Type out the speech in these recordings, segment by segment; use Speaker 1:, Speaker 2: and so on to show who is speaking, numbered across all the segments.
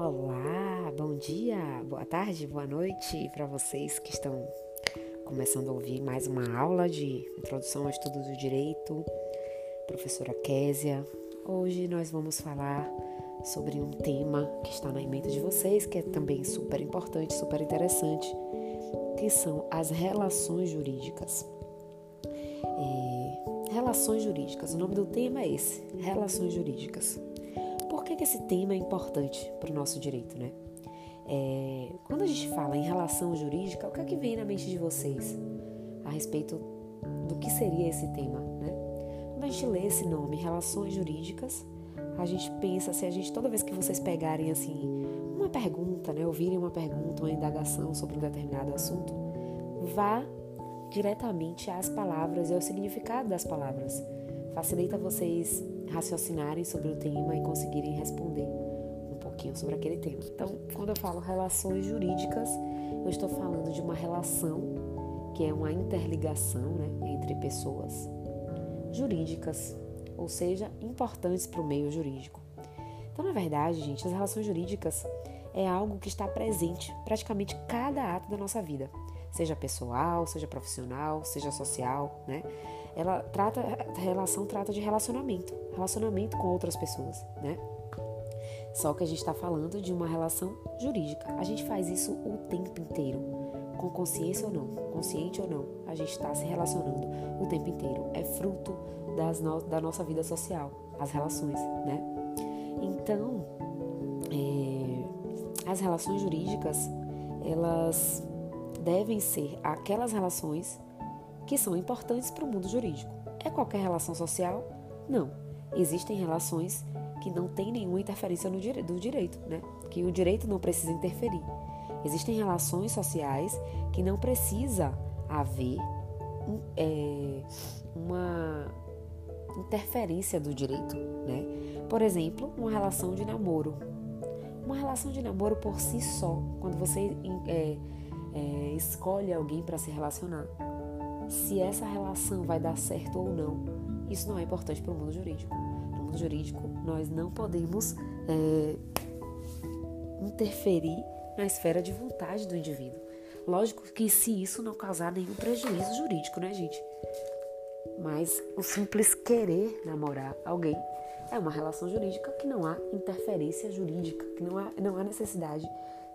Speaker 1: Olá, bom dia, boa tarde, boa noite para vocês que estão começando a ouvir mais uma aula de introdução ao estudo do direito. Professora Késia. Hoje nós vamos falar sobre um tema que está na mente de vocês, que é também super importante, super interessante, que são as relações jurídicas. É, relações jurídicas, o nome do tema é esse, relações jurídicas que, esse tema é importante para o nosso direito, né? É, quando a gente fala em relação jurídica, o que é que vem na mente de vocês a respeito do que seria esse tema, né? Quando a gente lê esse nome, relações jurídicas, a gente pensa, se a gente, toda vez que vocês pegarem assim, uma pergunta, né, ouvirem uma pergunta, uma indagação sobre um determinado assunto, vá diretamente às palavras e ao significado das palavras. Facilita vocês raciocinarem sobre o tema e conseguirem responder um pouquinho sobre aquele tema. Então, quando eu falo relações jurídicas, eu estou falando de uma relação que é uma interligação né, entre pessoas jurídicas, ou seja, importantes para o meio jurídico. Então, na verdade, gente, as relações jurídicas é algo que está presente praticamente cada ato da nossa vida, seja pessoal, seja profissional, seja social, né? Ela trata, a relação trata de relacionamento, relacionamento com outras pessoas, né? Só que a gente está falando de uma relação jurídica. A gente faz isso o tempo inteiro, com consciência ou não, consciente ou não. A gente está se relacionando o tempo inteiro. É fruto das no, da nossa vida social, as relações, né? Então, é, as relações jurídicas, elas devem ser aquelas relações que são importantes para o mundo jurídico. É qualquer relação social? Não. Existem relações que não têm nenhuma interferência no dire do direito, né? Que o direito não precisa interferir. Existem relações sociais que não precisa haver é, uma interferência do direito, né? Por exemplo, uma relação de namoro. Uma relação de namoro por si só, quando você é, é, escolhe alguém para se relacionar, se essa relação vai dar certo ou não, isso não é importante para o mundo jurídico. No mundo jurídico, nós não podemos é, interferir na esfera de vontade do indivíduo. Lógico que se isso não causar nenhum prejuízo jurídico, né, gente? Mas o simples querer namorar alguém é uma relação jurídica que não há interferência jurídica, que não há, não há necessidade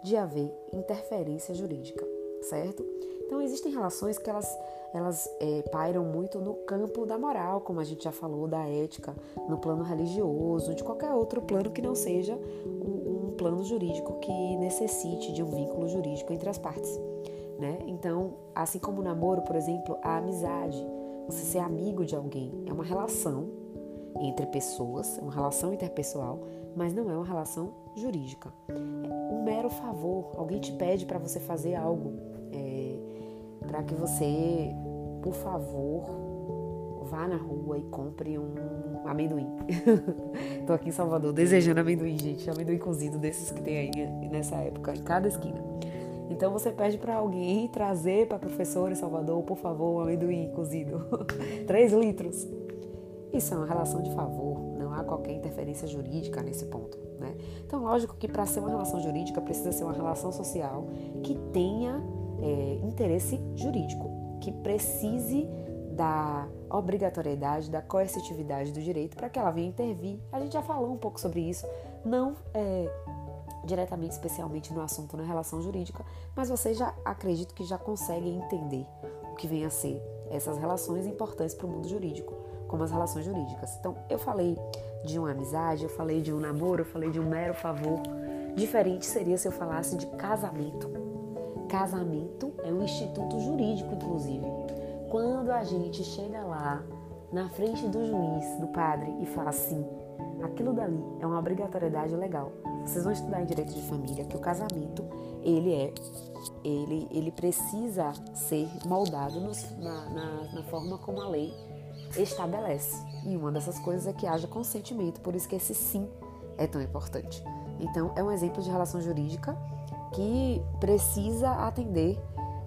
Speaker 1: de haver interferência jurídica, certo? Então existem relações que elas elas é, pairam muito no campo da moral, como a gente já falou, da ética, no plano religioso, de qualquer outro plano que não seja um, um plano jurídico que necessite de um vínculo jurídico entre as partes. Né? Então, assim como o namoro, por exemplo, a amizade, você ser amigo de alguém, é uma relação entre pessoas, é uma relação interpessoal, mas não é uma relação jurídica. É um mero favor, alguém te pede para você fazer algo, é, para que você por favor, vá na rua e compre um amendoim. Tô aqui em Salvador desejando amendoim, gente. Amendoim cozido desses que tem aí nessa época, em cada esquina. Então você pede para alguém trazer para professora em Salvador, por favor, um amendoim cozido. 3 litros. Isso é uma relação de favor, não há qualquer interferência jurídica nesse ponto. Né? Então, lógico que para ser uma relação jurídica precisa ser uma relação social que tenha é, interesse jurídico que precise da obrigatoriedade, da coercitividade do direito para que ela venha intervir. A gente já falou um pouco sobre isso, não é, diretamente, especialmente no assunto na relação jurídica, mas vocês já acredito que já conseguem entender o que vem a ser essas relações importantes para o mundo jurídico, como as relações jurídicas. Então, eu falei de uma amizade, eu falei de um namoro, eu falei de um mero favor. Diferente seria se eu falasse de casamento Casamento é um instituto jurídico, inclusive. Quando a gente chega lá, na frente do juiz, do padre, e fala assim: aquilo dali é uma obrigatoriedade legal. Vocês vão estudar em direito de família que o casamento ele é ele, ele precisa ser moldado nos, na, na, na forma como a lei estabelece. E uma dessas coisas é que haja consentimento, por isso que esse sim é tão importante. Então, é um exemplo de relação jurídica que precisa atender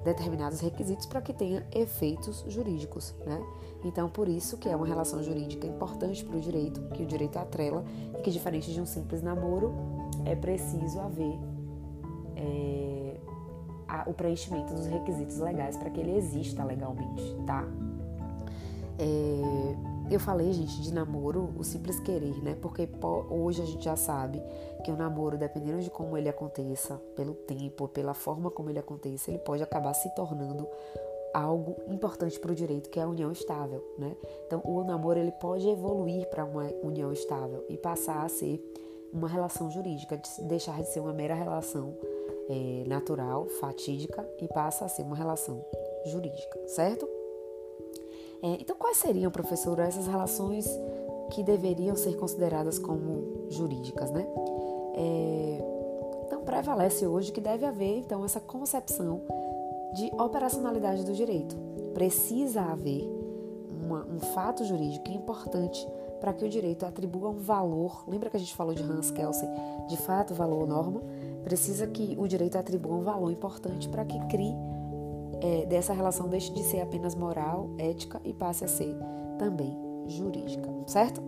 Speaker 1: determinados requisitos para que tenha efeitos jurídicos, né? Então, por isso que é uma relação jurídica importante para o direito, que o direito atrela e que diferente de um simples namoro, é preciso haver é, a, o preenchimento dos requisitos legais para que ele exista legalmente, tá? É, eu falei, gente, de namoro, o simples querer, né? Porque hoje a gente já sabe que o namoro, dependendo de como ele aconteça, pelo tempo, pela forma como ele aconteça, ele pode acabar se tornando algo importante para o direito, que é a união estável, né? Então, o namoro ele pode evoluir para uma união estável e passar a ser uma relação jurídica, deixar de ser uma mera relação é, natural, fatídica e passa a ser uma relação jurídica, certo? É, então, quais seriam, professor, essas relações que deveriam ser consideradas como jurídicas, né? É, então, prevalece hoje que deve haver, então, essa concepção de operacionalidade do direito. Precisa haver uma, um fato jurídico importante para que o direito atribua um valor. Lembra que a gente falou de Hans Kelsen, de fato, valor ou norma? Precisa que o direito atribua um valor importante para que crie é, dessa relação deixe de ser apenas moral, ética e passe a ser também jurídica, certo?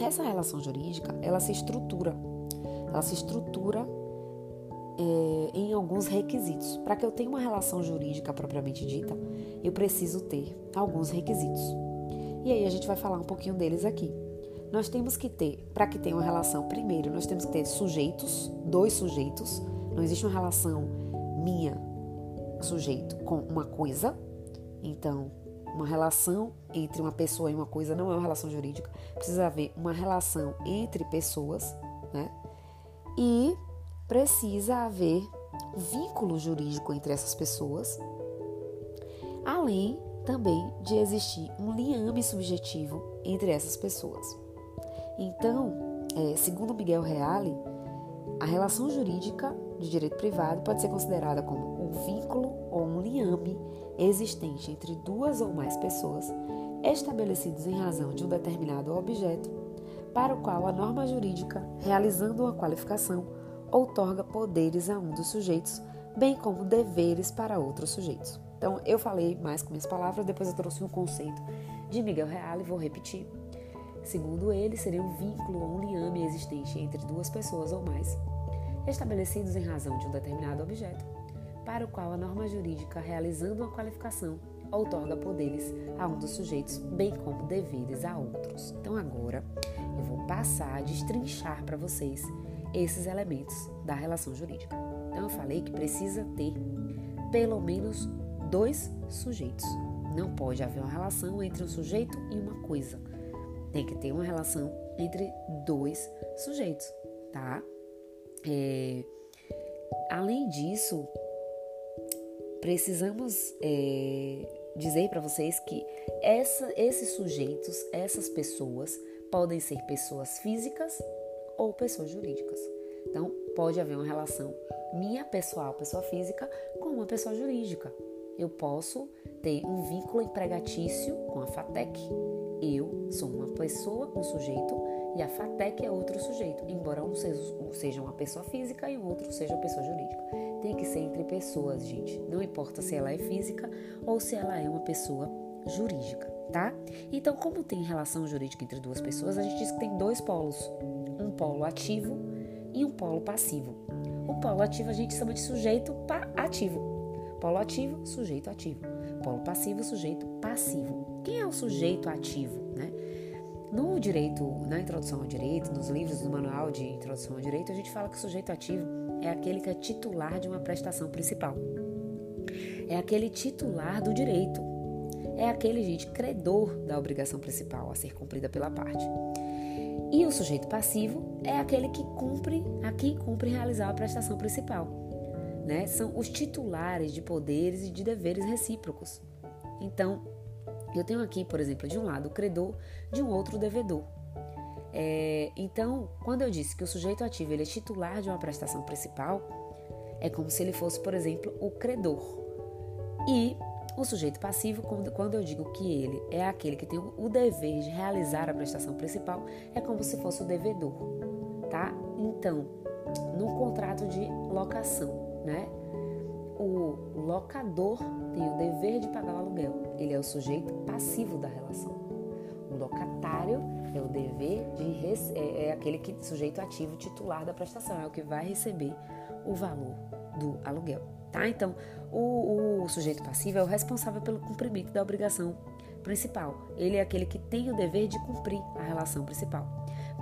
Speaker 1: Essa relação jurídica, ela se estrutura, ela se estrutura é, em alguns requisitos. Para que eu tenha uma relação jurídica propriamente dita, eu preciso ter alguns requisitos. E aí a gente vai falar um pouquinho deles aqui. Nós temos que ter, para que tenha uma relação, primeiro, nós temos que ter sujeitos, dois sujeitos. Não existe uma relação minha sujeito com uma coisa. Então, uma relação entre uma pessoa e uma coisa não é uma relação jurídica. Precisa haver uma relação entre pessoas, né? E precisa haver vínculo jurídico entre essas pessoas, além também de existir um liame subjetivo entre essas pessoas. Então, é, segundo Miguel Reale, a relação jurídica de direito privado pode ser considerada como um vínculo ou um liame existente entre duas ou mais pessoas estabelecidos em razão de um determinado objeto, para o qual a norma jurídica, realizando uma qualificação, outorga poderes a um dos sujeitos, bem como deveres para outros sujeitos. Então, eu falei mais com minhas palavras, depois eu trouxe um conceito de Miguel Reale, vou repetir. Segundo ele, seria um vínculo ou um liame existente entre duas pessoas ou mais, estabelecidos em razão de um determinado objeto, para o qual a norma jurídica, realizando uma qualificação, outorga poderes a um dos sujeitos, bem como deveres a outros. Então agora eu vou passar a destrinchar para vocês esses elementos da relação jurídica. Então eu falei que precisa ter pelo menos dois sujeitos. Não pode haver uma relação entre um sujeito e uma coisa. Tem que ter uma relação entre dois sujeitos, tá? É, além disso, precisamos é, dizer para vocês que essa, esses sujeitos, essas pessoas, podem ser pessoas físicas ou pessoas jurídicas. Então, pode haver uma relação minha pessoal, pessoa física, com uma pessoa jurídica. Eu posso ter um vínculo empregatício com a FATEC. Eu sou uma pessoa, um sujeito, e a FATEC é outro sujeito, embora um seja uma pessoa física e o outro seja uma pessoa jurídica. Tem que ser entre pessoas, gente. Não importa se ela é física ou se ela é uma pessoa jurídica, tá? Então, como tem relação jurídica entre duas pessoas, a gente diz que tem dois polos: um polo ativo e um polo passivo. O polo ativo a gente chama de sujeito ativo. Polo ativo, sujeito ativo. Polo passivo, sujeito passivo. Quem é o sujeito ativo, né? No direito, na introdução ao direito, nos livros do manual de introdução ao direito, a gente fala que o sujeito ativo é aquele que é titular de uma prestação principal. É aquele titular do direito. É aquele, gente, credor da obrigação principal a ser cumprida pela parte. E o sujeito passivo é aquele que cumpre, aqui cumpre realizar a prestação principal. Né? São os titulares de poderes e de deveres recíprocos. Então, eu tenho aqui, por exemplo, de um lado o credor, de um outro o devedor. É, então, quando eu disse que o sujeito ativo ele é titular de uma prestação principal, é como se ele fosse, por exemplo, o credor. E o sujeito passivo, quando eu digo que ele é aquele que tem o dever de realizar a prestação principal, é como se fosse o devedor, tá? Então, no contrato de locação, né? O locador tem o dever de pagar o aluguel. Ele é o sujeito passivo da relação. O locatário é o dever de é, é aquele que sujeito ativo titular da prestação, é o que vai receber o valor do aluguel, tá? Então, o, o sujeito passivo é o responsável pelo cumprimento da obrigação principal. Ele é aquele que tem o dever de cumprir a relação principal.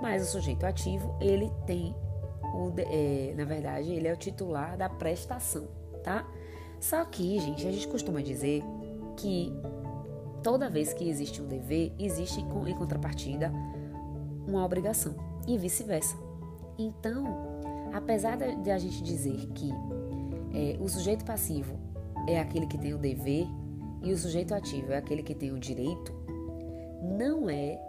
Speaker 1: Mas o sujeito ativo, ele tem o, é, na verdade, ele é o titular da prestação, tá? Só que, gente, a gente costuma dizer que toda vez que existe um dever, existe em contrapartida uma obrigação e vice-versa. Então, apesar de a gente dizer que é, o sujeito passivo é aquele que tem o dever e o sujeito ativo é aquele que tem o direito, não é,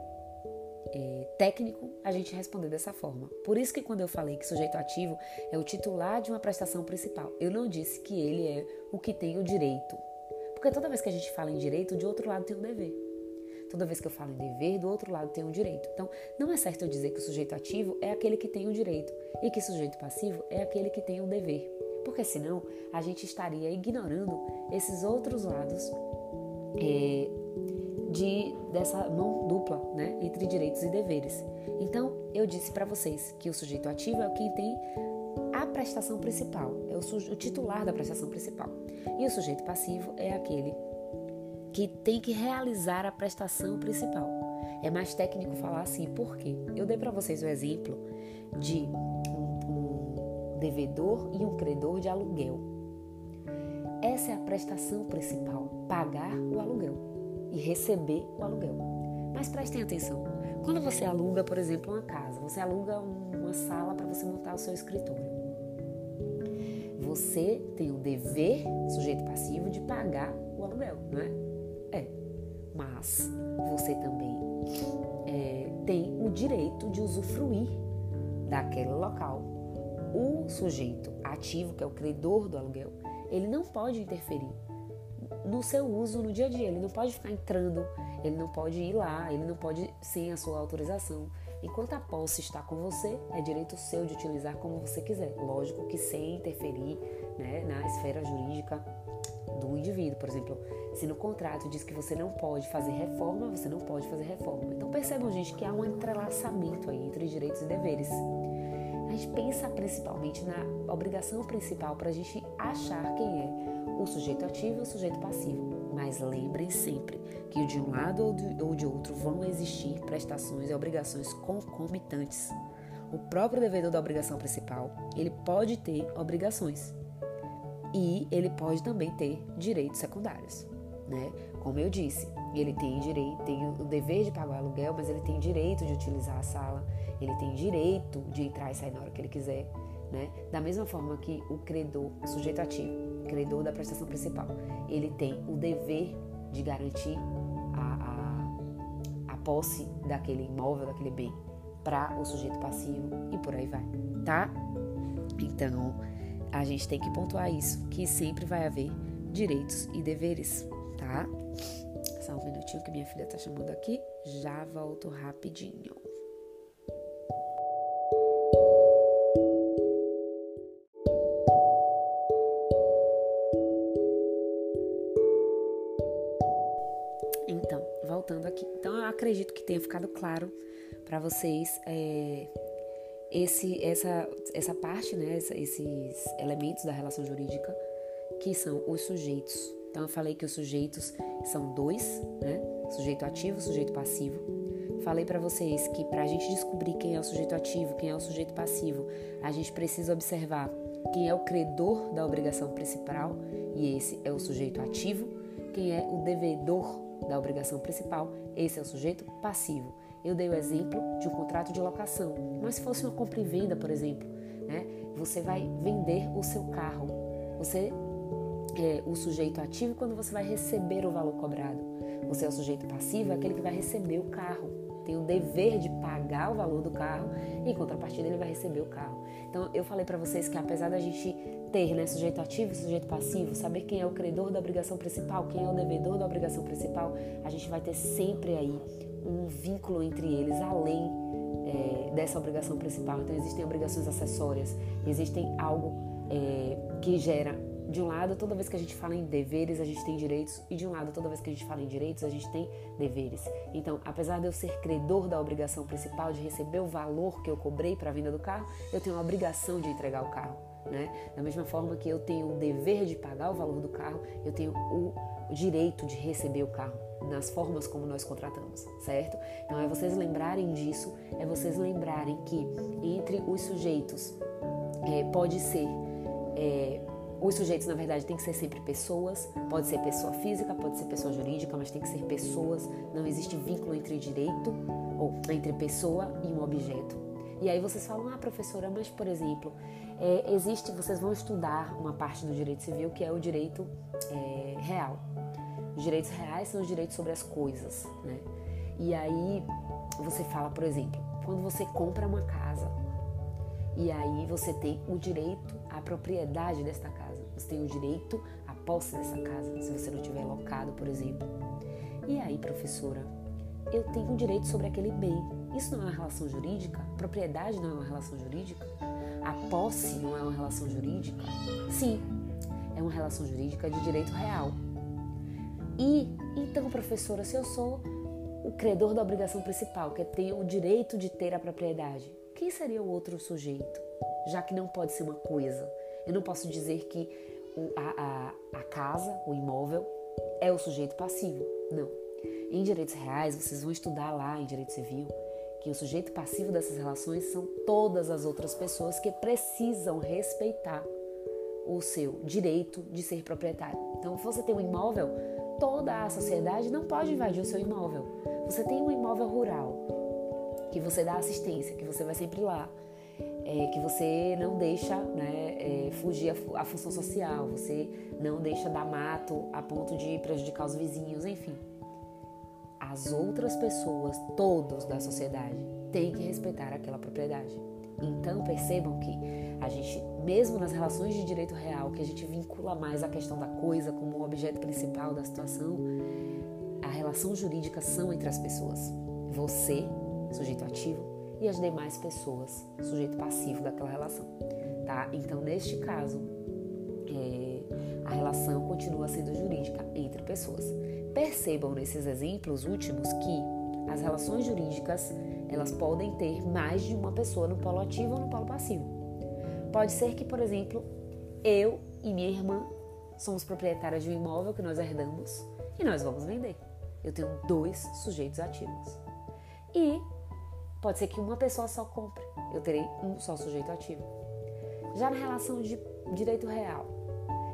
Speaker 1: é técnico a gente responder dessa forma. Por isso que quando eu falei que sujeito ativo é o titular de uma prestação principal, eu não disse que ele é o que tem o direito. Porque toda vez que a gente fala em direito, de outro lado tem um dever. Toda vez que eu falo em dever, do outro lado tem um direito. Então, não é certo eu dizer que o sujeito ativo é aquele que tem o direito e que o sujeito passivo é aquele que tem o dever porque senão a gente estaria ignorando esses outros lados é, de dessa mão dupla, né, entre direitos e deveres. Então, eu disse para vocês que o sujeito ativo é quem tem a prestação principal, é o, o titular da prestação principal. E o sujeito passivo é aquele que tem que realizar a prestação principal. É mais técnico falar assim, por quê? Eu dei para vocês o exemplo de devedor e um credor de aluguel. Essa é a prestação principal: pagar o aluguel e receber o aluguel. Mas prestem atenção: quando você aluga, por exemplo, uma casa, você aluga uma sala para você montar o seu escritório. Você tem o dever, sujeito passivo, de pagar o aluguel, não é? É. Mas você também é, tem o direito de usufruir daquele local o sujeito ativo, que é o credor do aluguel, ele não pode interferir no seu uso no dia a dia. Ele não pode ficar entrando, ele não pode ir lá, ele não pode sem a sua autorização. Enquanto a posse está com você, é direito seu de utilizar como você quiser. Lógico que sem interferir né, na esfera jurídica do indivíduo. Por exemplo, se no contrato diz que você não pode fazer reforma, você não pode fazer reforma. Então percebam, gente, que há um entrelaçamento aí entre direitos e deveres a gente pensa principalmente na obrigação principal para a gente achar quem é o sujeito ativo e o sujeito passivo. Mas lembrem sempre que de um lado ou de outro vão existir prestações e obrigações concomitantes. O próprio devedor da obrigação principal, ele pode ter obrigações e ele pode também ter direitos secundários, né? Como eu disse, ele tem direito, tem o dever de pagar o aluguel, mas ele tem direito de utilizar a sala, ele tem direito de entrar e sair na hora que ele quiser, né? Da mesma forma que o credor, o sujeito ativo, credor da prestação principal, ele tem o dever de garantir a, a, a posse daquele imóvel, daquele bem, para o sujeito passivo e por aí vai, tá? Então, a gente tem que pontuar isso, que sempre vai haver direitos e deveres, tá? Só um minutinho que minha filha tá chamando aqui, já volto rapidinho. Que tenha ficado claro para vocês é, esse, essa, essa parte, né, esses elementos da relação jurídica, que são os sujeitos. Então, eu falei que os sujeitos são dois, né? Sujeito ativo, sujeito passivo. Falei para vocês que para a gente descobrir quem é o sujeito ativo, quem é o sujeito passivo, a gente precisa observar quem é o credor da obrigação principal, e esse é o sujeito ativo, quem é o devedor da obrigação principal, esse é o sujeito passivo. Eu dei o exemplo de um contrato de locação, mas se fosse uma compra e venda, por exemplo, né, você vai vender o seu carro, você é o sujeito ativo quando você vai receber o valor cobrado. Você é o sujeito passivo, é aquele que vai receber o carro. Tem o dever de pagar o valor do carro e em contrapartida ele vai receber o carro. Então eu falei para vocês que apesar da gente ter né, sujeito ativo e sujeito passivo, saber quem é o credor da obrigação principal, quem é o devedor da obrigação principal, a gente vai ter sempre aí um vínculo entre eles além é, dessa obrigação principal. Então existem obrigações acessórias, existem algo é, que gera de um lado, toda vez que a gente fala em deveres, a gente tem direitos, e de um lado, toda vez que a gente fala em direitos, a gente tem deveres. Então, apesar de eu ser credor da obrigação principal de receber o valor que eu cobrei para a venda do carro, eu tenho a obrigação de entregar o carro. Né? Da mesma forma que eu tenho o dever de pagar o valor do carro, eu tenho o direito de receber o carro nas formas como nós contratamos, certo? Então é vocês lembrarem disso, é vocês lembrarem que entre os sujeitos é, pode ser é, os sujeitos, na verdade, tem que ser sempre pessoas. Pode ser pessoa física, pode ser pessoa jurídica, mas tem que ser pessoas. Não existe vínculo entre direito ou entre pessoa e um objeto. E aí vocês falam, ah, professora, mas por exemplo, é, existe, vocês vão estudar uma parte do direito civil que é o direito é, real. Os direitos reais são os direitos sobre as coisas, né? E aí você fala, por exemplo, quando você compra uma casa, e aí você tem o direito à propriedade desta casa. Você tem o direito à posse dessa casa, se você não tiver locado, por exemplo. E aí, professora, eu tenho direito sobre aquele bem. Isso não é uma relação jurídica? propriedade não é uma relação jurídica? A posse não é uma relação jurídica? Sim, é uma relação jurídica de direito real. E então, professora, se eu sou o credor da obrigação principal, que é ter o direito de ter a propriedade, quem seria o outro sujeito? Já que não pode ser uma coisa. Eu não posso dizer que a, a, a casa, o imóvel, é o sujeito passivo. Não. Em direitos reais, vocês vão estudar lá em direito civil que o sujeito passivo dessas relações são todas as outras pessoas que precisam respeitar o seu direito de ser proprietário. Então, se você tem um imóvel, toda a sociedade não pode invadir o seu imóvel. Você tem um imóvel rural, que você dá assistência, que você vai sempre lá, é, que você não deixa né, é, fugir a, a, função social, você não deixa dar mato a ponto de prejudicar os vizinhos, enfim. As outras pessoas, todos da sociedade, têm que respeitar aquela propriedade. Então percebam que a gente, mesmo nas relações de direito real, que a gente vincula mais a questão da coisa como o objeto principal da situação, a relação jurídica são entre as pessoas. Você sujeito ativo, e as demais pessoas, sujeito passivo daquela relação. Tá? Então, neste caso, é, a relação continua sendo jurídica entre pessoas. Percebam nesses exemplos últimos que as relações jurídicas elas podem ter mais de uma pessoa no polo ativo ou no polo passivo. Pode ser que, por exemplo, eu e minha irmã somos proprietárias de um imóvel que nós herdamos e nós vamos vender. Eu tenho dois sujeitos ativos. E Pode ser que uma pessoa só compre, eu terei um só sujeito ativo. Já na relação de direito real,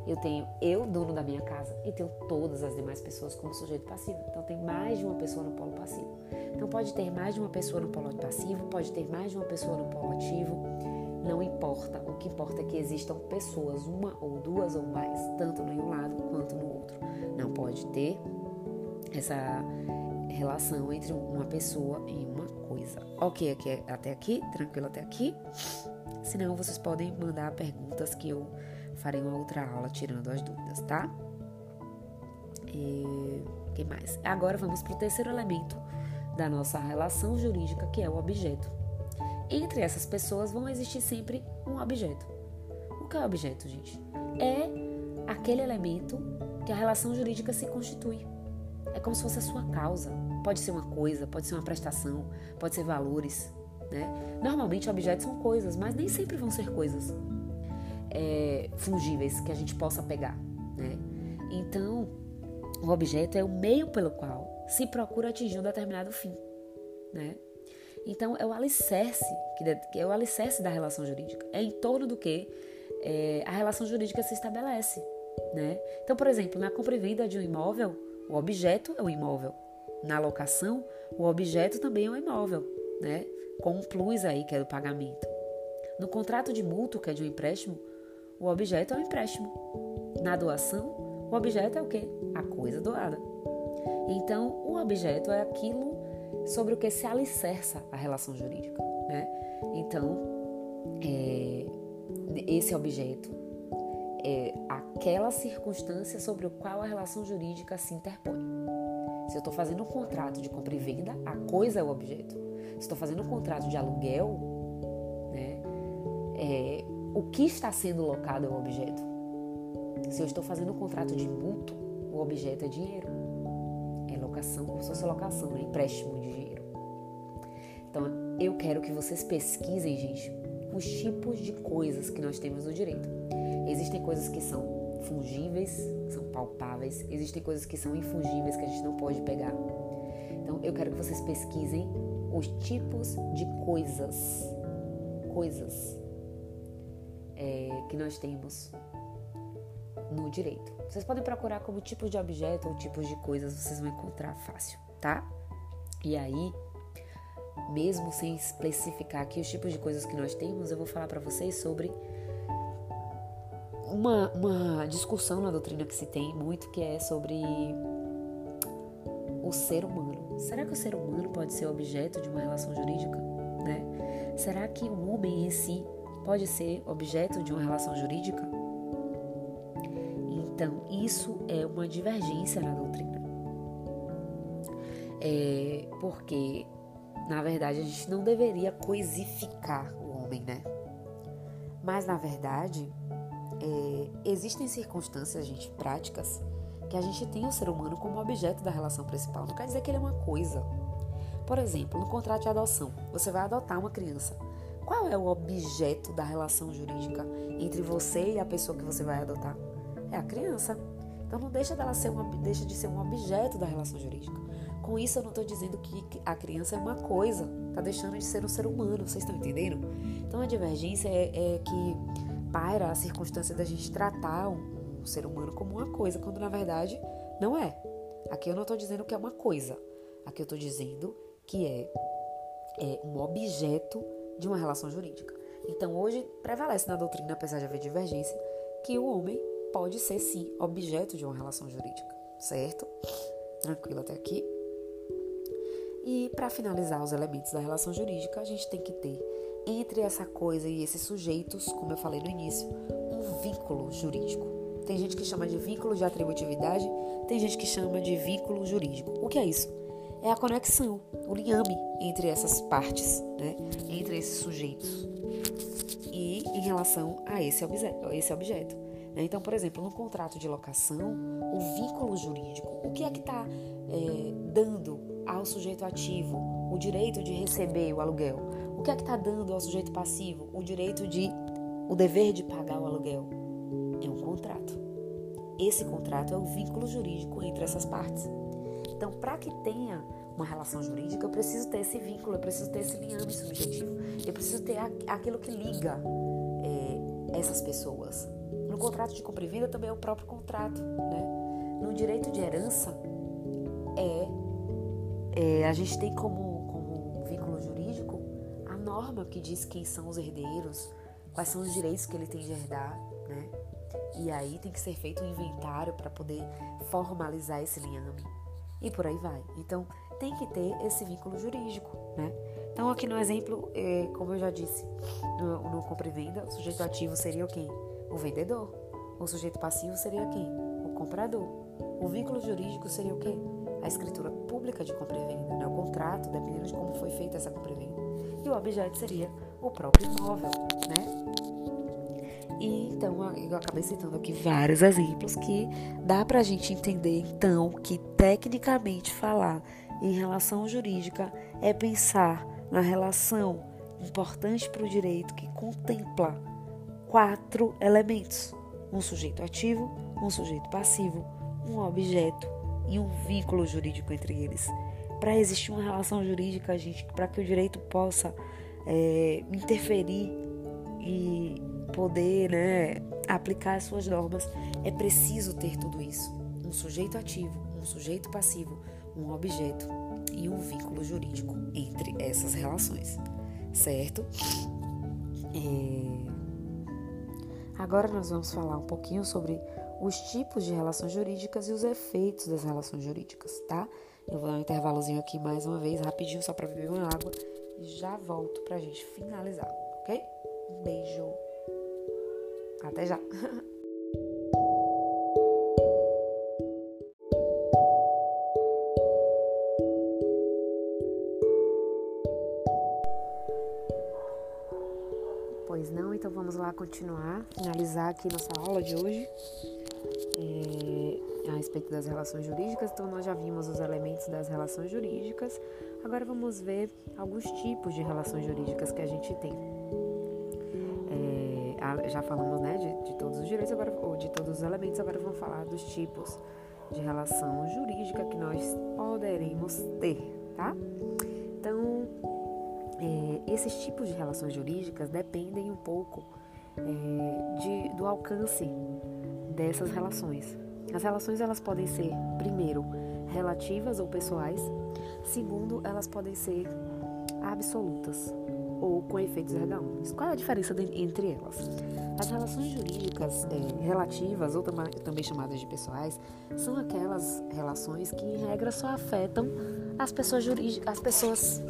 Speaker 1: eu tenho eu, dono da minha casa, e tenho todas as demais pessoas como sujeito passivo. Então tem mais de uma pessoa no polo passivo. Então pode ter mais de uma pessoa no polo passivo, pode ter mais de uma pessoa no polo ativo. Não importa, o que importa é que existam pessoas, uma ou duas ou mais, tanto no um lado quanto no outro. Não pode ter essa relação entre uma pessoa e uma coisa. Ok, aqui, até aqui, tranquilo até aqui. Senão vocês podem mandar perguntas que eu farei uma outra aula tirando as dúvidas, tá? E que mais? Agora vamos para o terceiro elemento da nossa relação jurídica, que é o objeto. Entre essas pessoas vão existir sempre um objeto. O que é objeto, gente? É aquele elemento que a relação jurídica se constitui. É como se fosse a sua causa. Pode ser uma coisa, pode ser uma prestação, pode ser valores. Né? Normalmente objetos são coisas, mas nem sempre vão ser coisas é, fungíveis que a gente possa pegar. Né? Então, o objeto é o meio pelo qual se procura atingir um determinado fim. Né? Então, é o alicerce, que é o alicerce da relação jurídica. É em torno do que é, a relação jurídica se estabelece. Né? Então, por exemplo, na compra e venda de um imóvel, o objeto é o imóvel. Na locação, o objeto também é um imóvel, né? Com um plus aí, que é o pagamento. No contrato de mútuo, que é de um empréstimo, o objeto é o empréstimo. Na doação, o objeto é o quê? A coisa doada. Então, o objeto é aquilo sobre o que se alicerça a relação jurídica, né? Então, é, esse objeto é aquela circunstância sobre o qual a relação jurídica se interpõe. Se eu estou fazendo um contrato de compra e venda, a coisa é o objeto. Se estou fazendo um contrato de aluguel, né, é, o que está sendo locado é o objeto. Se eu estou fazendo um contrato de mútuo, o objeto é dinheiro. É locação, como se fosse locação, é empréstimo de dinheiro. Então, eu quero que vocês pesquisem, gente, os tipos de coisas que nós temos no direito. Existem coisas que são fungíveis, são palpáveis, existem coisas que são infungíveis que a gente não pode pegar. Então, eu quero que vocês pesquisem os tipos de coisas, coisas é, que nós temos no direito. Vocês podem procurar como tipos de objeto ou tipos de coisas, vocês vão encontrar fácil, tá? E aí, mesmo sem especificar aqui os tipos de coisas que nós temos, eu vou falar para vocês sobre uma, uma discussão na doutrina que se tem muito, que é sobre o ser humano. Será que o ser humano pode ser objeto de uma relação jurídica? Né? Será que o homem em si pode ser objeto de uma relação jurídica? Então, isso é uma divergência na doutrina. É porque na verdade, a gente não deveria coisificar o homem, né? Mas, na verdade, é, existem circunstâncias, gente, práticas, que a gente tem o ser humano como objeto da relação principal. Não quer dizer que ele é uma coisa. Por exemplo, no contrato de adoção, você vai adotar uma criança. Qual é o objeto da relação jurídica entre você e a pessoa que você vai adotar? É a criança. Então não deixa, dela ser uma, deixa de ser um objeto da relação jurídica. Com isso, eu não estou dizendo que a criança é uma coisa, está deixando de ser um ser humano, vocês estão entendendo? Então, a divergência é, é que paira a circunstância da gente tratar um, um ser humano como uma coisa, quando na verdade não é. Aqui eu não estou dizendo que é uma coisa, aqui eu estou dizendo que é, é um objeto de uma relação jurídica. Então, hoje prevalece na doutrina, apesar de haver divergência, que o homem pode ser sim objeto de uma relação jurídica, certo? Tranquilo até aqui? E para finalizar os elementos da relação jurídica, a gente tem que ter entre essa coisa e esses sujeitos, como eu falei no início, um vínculo jurídico. Tem gente que chama de vínculo de atributividade, tem gente que chama de vínculo jurídico. O que é isso? É a conexão, o liame entre essas partes, né? entre esses sujeitos e em relação a esse objeto. Esse objeto. Né? Então, por exemplo, no contrato de locação, o vínculo jurídico, o que é que está é, dando ao sujeito ativo o direito de receber o aluguel? O que é que está dando ao sujeito passivo o direito de, o dever de pagar o aluguel? É um contrato. Esse contrato é o vínculo jurídico entre essas partes. Então, para que tenha uma relação jurídica, eu preciso ter esse vínculo, eu preciso ter esse liame subjetivo, eu preciso ter aquilo que liga é, essas pessoas. No contrato de compra e venda também é o próprio contrato, né? No direito de herança é é, a gente tem como, norma que diz quem são os herdeiros, quais são os direitos que ele tem de herdar, né? E aí tem que ser feito um inventário para poder formalizar esse liame. E por aí vai. Então, tem que ter esse vínculo jurídico, né? Então, aqui no exemplo, é, como eu já disse, no, no compra e venda, o sujeito ativo seria o quem? O vendedor. O sujeito passivo seria quem? O comprador. O vínculo jurídico seria o quê? a escritura pública de compra e venda, né? o contrato, dependendo de como foi feita essa compra e venda. O objeto seria o próprio imóvel, né? E então eu acabei citando aqui vários exemplos que dá para a gente entender então que tecnicamente falar em relação jurídica é pensar na relação importante para o direito que contempla quatro elementos: um sujeito ativo, um sujeito passivo, um objeto e um vínculo jurídico entre eles. Para existir uma relação jurídica, gente, para que o direito possa é, interferir e poder né, aplicar as suas normas, é preciso ter tudo isso: um sujeito ativo, um sujeito passivo, um objeto e um vínculo jurídico entre essas relações, certo? É... Agora nós vamos falar um pouquinho sobre os tipos de relações jurídicas e os efeitos das relações jurídicas, tá? Eu vou dar um intervalozinho aqui mais uma vez, rapidinho, só para beber uma água e já volto pra gente finalizar, ok? Um beijo. Até já. Pois não, então vamos lá continuar, finalizar aqui nossa aula de hoje. Respeito das relações jurídicas. Então, nós já vimos os elementos das relações jurídicas. Agora, vamos ver alguns tipos de relações jurídicas que a gente tem. É, já falamos né, de, de, todos os direitos, agora, ou de todos os elementos, agora vamos falar dos tipos de relação jurídica que nós poderemos ter, tá? Então, é, esses tipos de relações jurídicas dependem um pouco é, de, do alcance dessas relações. As relações elas podem ser, primeiro, relativas ou pessoais, segundo, elas podem ser absolutas ou com efeitos ergaônicos. Qual é a diferença de, entre elas? As relações jurídicas é, relativas, ou tam também chamadas de pessoais, são aquelas relações que, em regra, só afetam as pessoas jurídicas, as pessoas,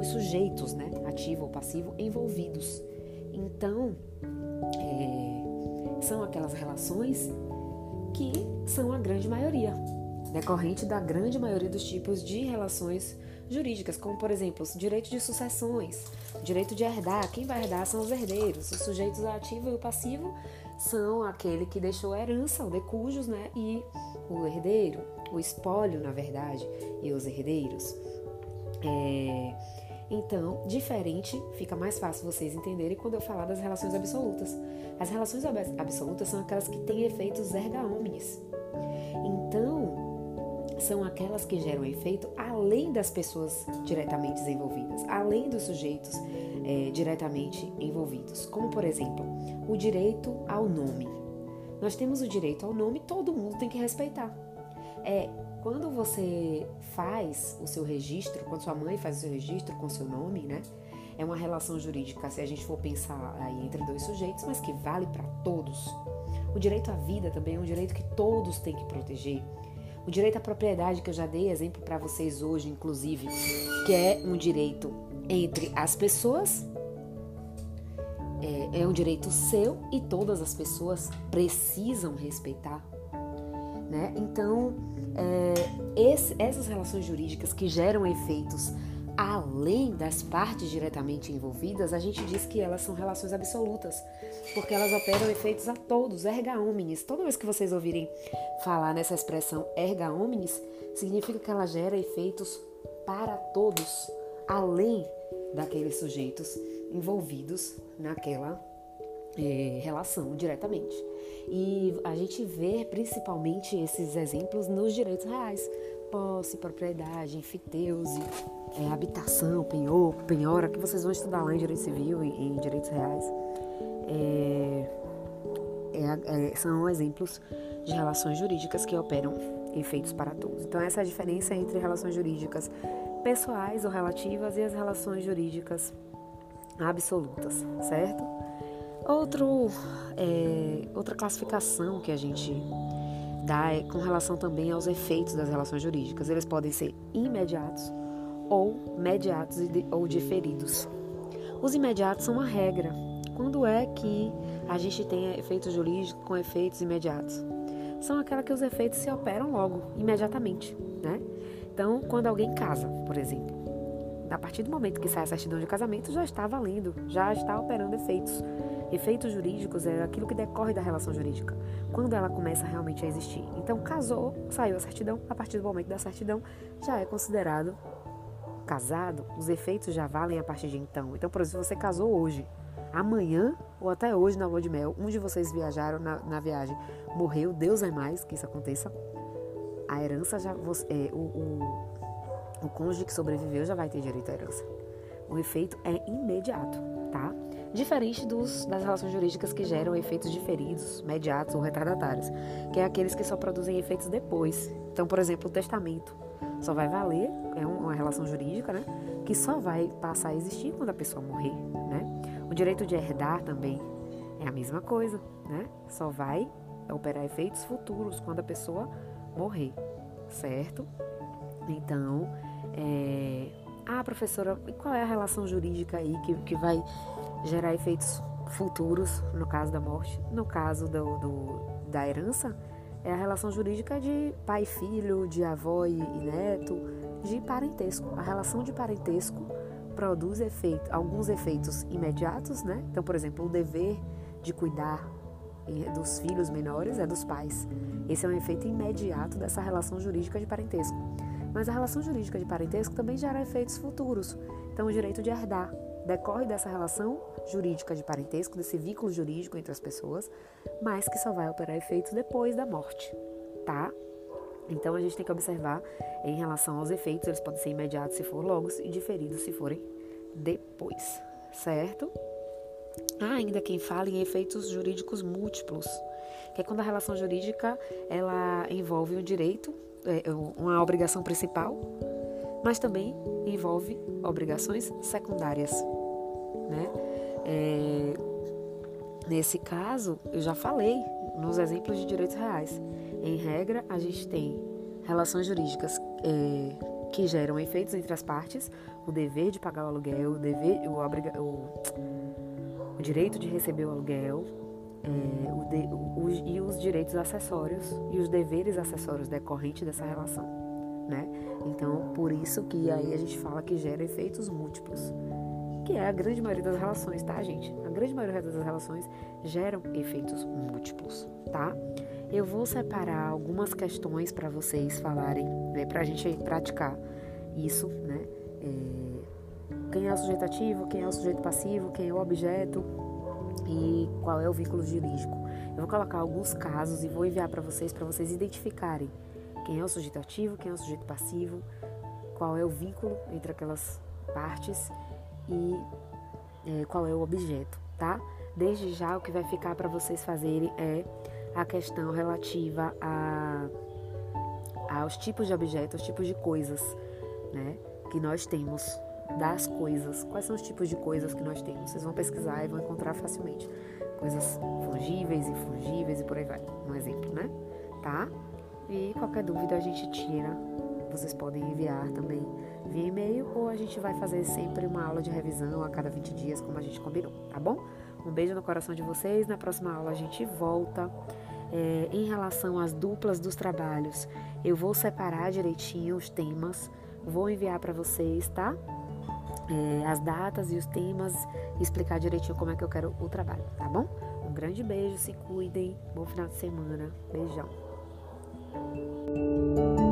Speaker 1: os sujeitos, né, ativo ou passivo, envolvidos. Então, é, são aquelas relações que são a grande maioria, decorrente da grande maioria dos tipos de relações jurídicas, como por exemplo, direito de sucessões, direito de herdar. Quem vai herdar são os herdeiros. Os sujeitos ativo e o passivo são aquele que deixou a herança, o decujos, né? E o herdeiro, o espólio, na verdade, e os herdeiros. É, então, diferente, fica mais fácil vocês entenderem quando eu falar das relações absolutas. As relações absolutas são aquelas que têm efeitos erga omnes. Então, são aquelas que geram efeito além das pessoas diretamente envolvidas, além dos sujeitos é, diretamente envolvidos. Como, por exemplo, o direito ao nome. Nós temos o direito ao nome, todo mundo tem que respeitar. É quando você faz o seu registro, quando sua mãe faz o seu registro com seu nome, né? É uma relação jurídica, se a gente for pensar aí entre dois sujeitos, mas que vale para todos. O direito à vida também é um direito que todos têm que proteger. O direito à propriedade, que eu já dei exemplo para vocês hoje, inclusive, que é um direito entre as pessoas, é, é um direito seu e todas as pessoas precisam respeitar. Né? Então, é, esse, essas relações jurídicas que geram efeitos além das partes diretamente envolvidas, a gente diz que elas são relações absolutas, porque elas operam efeitos a todos, erga omnes. Toda vez que vocês ouvirem falar nessa expressão erga omnes, significa que ela gera efeitos para todos, além daqueles sujeitos envolvidos naquela é, relação diretamente. E a gente vê principalmente esses exemplos nos direitos reais, posse, propriedade, enfiteuse, é, habitação, penhor, penhora, que vocês vão estudar lá em direito civil e em direitos reais. É, é, é, são exemplos de relações jurídicas que operam efeitos para todos. Então, essa é a diferença entre relações jurídicas pessoais ou relativas e as relações jurídicas absolutas, certo? Outro, é, outra classificação que a gente dá é com relação também aos efeitos das relações jurídicas. Eles podem ser imediatos ou mediatos ou diferidos. Os imediatos são uma regra. Quando é que a gente tem efeitos jurídicos com efeitos imediatos? São aquelas que os efeitos se operam logo, imediatamente, né? Então, quando alguém casa, por exemplo, a partir do momento que sai a certidão de casamento, já está valendo, já está operando efeitos. Efeitos jurídicos é aquilo que decorre da relação jurídica, quando ela começa realmente a existir. Então, casou, saiu a certidão, a partir do momento da certidão, já é considerado casado, os efeitos já valem a partir de então. Então, por exemplo, se você casou hoje, amanhã ou até hoje na lua de mel, um de vocês viajaram na, na viagem, morreu, Deus é mais que isso aconteça. A herança já. É, o, o, o cônjuge que sobreviveu já vai ter direito à herança. O efeito é imediato, tá? Diferente dos, das relações jurídicas que geram efeitos diferidos, mediatos ou retardatários, que é aqueles que só produzem efeitos depois. Então, por exemplo, o testamento só vai valer, é uma relação jurídica, né? Que só vai passar a existir quando a pessoa morrer, né? O direito de herdar também é a mesma coisa, né? Só vai operar efeitos futuros quando a pessoa morrer, certo? Então, é... ah, professora, qual é a relação jurídica aí que, que vai gerar efeitos futuros no caso da morte? No caso do, do da herança, é a relação jurídica de pai e filho, de avó e neto, de parentesco. A relação de parentesco produz efeito, alguns efeitos imediatos, né? Então, por exemplo, o dever de cuidar dos filhos menores é dos pais. Esse é um efeito imediato dessa relação jurídica de parentesco. Mas a relação jurídica de parentesco também gera efeitos futuros. Então, o direito de herdar decorre dessa relação jurídica de parentesco, desse vínculo jurídico entre as pessoas, mas que só vai operar efeitos depois da morte, tá? Então a gente tem que observar em relação aos efeitos, eles podem ser imediatos se for longos e diferidos se forem depois, certo? Há ainda quem fale em efeitos jurídicos múltiplos, que é quando a relação jurídica ela envolve um direito, é, uma obrigação principal, mas também envolve obrigações secundárias, né? É, nesse caso, eu já falei nos exemplos de direitos reais. Em regra, a gente tem relações jurídicas é, que geram efeitos entre as partes, o dever de pagar o aluguel, o dever, o, obriga, o, o direito de receber o aluguel, é, o de, o, e os direitos acessórios e os deveres acessórios decorrentes dessa relação, né? Então, por isso que aí a gente fala que gera efeitos múltiplos, que é a grande maioria das relações, tá, gente? A grande maioria das relações geram efeitos múltiplos, tá? Eu vou separar algumas questões para vocês falarem, né, para a gente praticar isso, né? É, quem é o sujeito ativo, quem é o sujeito passivo, quem é o objeto, e qual é o vínculo jurídico. Eu vou colocar alguns casos e vou enviar para vocês para vocês identificarem quem é o sujeito ativo, quem é o sujeito passivo, qual é o vínculo entre aquelas partes e é, qual é o objeto, tá? Desde já o que vai ficar para vocês fazerem é a questão relativa a, aos tipos de objetos, aos tipos de coisas, né, que nós temos das coisas. Quais são os tipos de coisas que nós temos? Vocês vão pesquisar e vão encontrar facilmente. Coisas fungíveis, infungíveis e por aí vai. Um exemplo, né? Tá? E qualquer dúvida a gente tira. Vocês podem enviar também via e-mail ou a gente vai fazer sempre uma aula de revisão a cada 20 dias, como a gente combinou, tá bom? Um beijo no coração de vocês. Na próxima aula a gente volta. É, em relação às duplas dos trabalhos, eu vou separar direitinho os temas, vou enviar para vocês, tá? é, as datas e os temas explicar direitinho como é que eu quero o trabalho, tá bom? Um grande beijo, se cuidem, bom final de semana, beijão. Thank you.